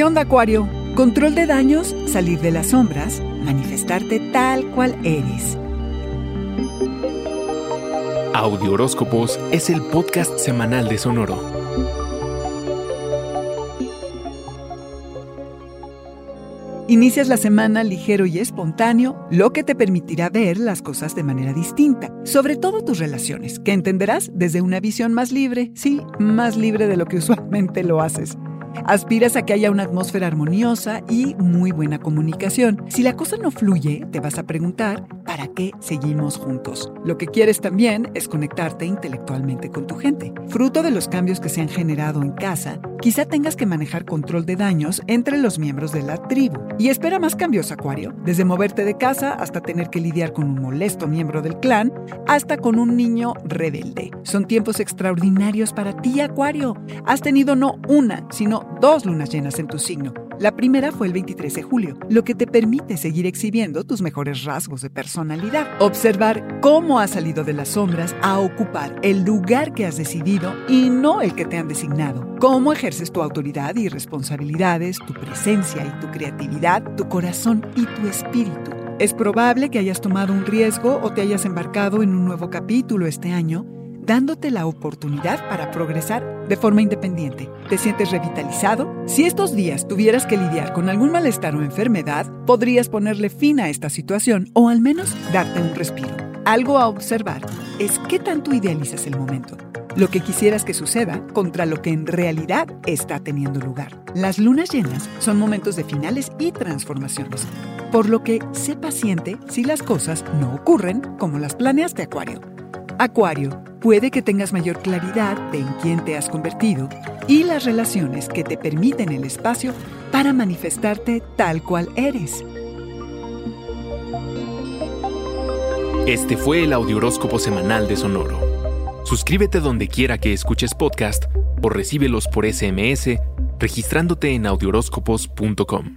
¿Qué onda, Acuario? Control de daños, salir de las sombras, manifestarte tal cual eres. Audio Horóscopos es el podcast semanal de Sonoro. Inicias la semana ligero y espontáneo, lo que te permitirá ver las cosas de manera distinta, sobre todo tus relaciones, que entenderás desde una visión más libre, sí, más libre de lo que usualmente lo haces. Aspiras a que haya una atmósfera armoniosa y muy buena comunicación. Si la cosa no fluye, te vas a preguntar, ¿para qué seguimos juntos? Lo que quieres también es conectarte intelectualmente con tu gente. Fruto de los cambios que se han generado en casa, quizá tengas que manejar control de daños entre los miembros de la tribu. Y espera más cambios, Acuario, desde moverte de casa hasta tener que lidiar con un molesto miembro del clan, hasta con un niño rebelde. Son tiempos extraordinarios para ti, Acuario. Has tenido no una, sino dos lunas llenas en tu signo. La primera fue el 23 de julio, lo que te permite seguir exhibiendo tus mejores rasgos de personalidad. Observar cómo has salido de las sombras a ocupar el lugar que has decidido y no el que te han designado. Cómo ejerces tu autoridad y responsabilidades, tu presencia y tu creatividad, tu corazón y tu espíritu. Es probable que hayas tomado un riesgo o te hayas embarcado en un nuevo capítulo este año dándote la oportunidad para progresar de forma independiente. ¿Te sientes revitalizado? Si estos días tuvieras que lidiar con algún malestar o enfermedad, podrías ponerle fin a esta situación o al menos darte un respiro. Algo a observar es qué tanto idealizas el momento, lo que quisieras que suceda contra lo que en realidad está teniendo lugar. Las lunas llenas son momentos de finales y transformaciones, por lo que sé paciente si las cosas no ocurren como las planeaste, Acuario. Acuario, puede que tengas mayor claridad de en quién te has convertido y las relaciones que te permiten el espacio para manifestarte tal cual eres. Este fue el Audioróscopo Semanal de Sonoro. Suscríbete donde quiera que escuches podcast o recíbelos por SMS registrándote en audioróscopos.com.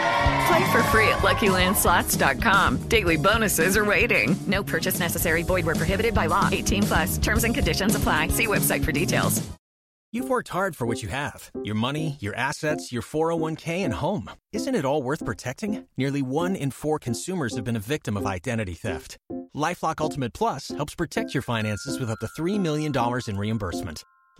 Play for free at LuckyLandSlots.com. Daily bonuses are waiting. No purchase necessary. Void were prohibited by law. 18 plus. Terms and conditions apply. See website for details. You've worked hard for what you have: your money, your assets, your 401k, and home. Isn't it all worth protecting? Nearly one in four consumers have been a victim of identity theft. LifeLock Ultimate Plus helps protect your finances with up to three million dollars in reimbursement.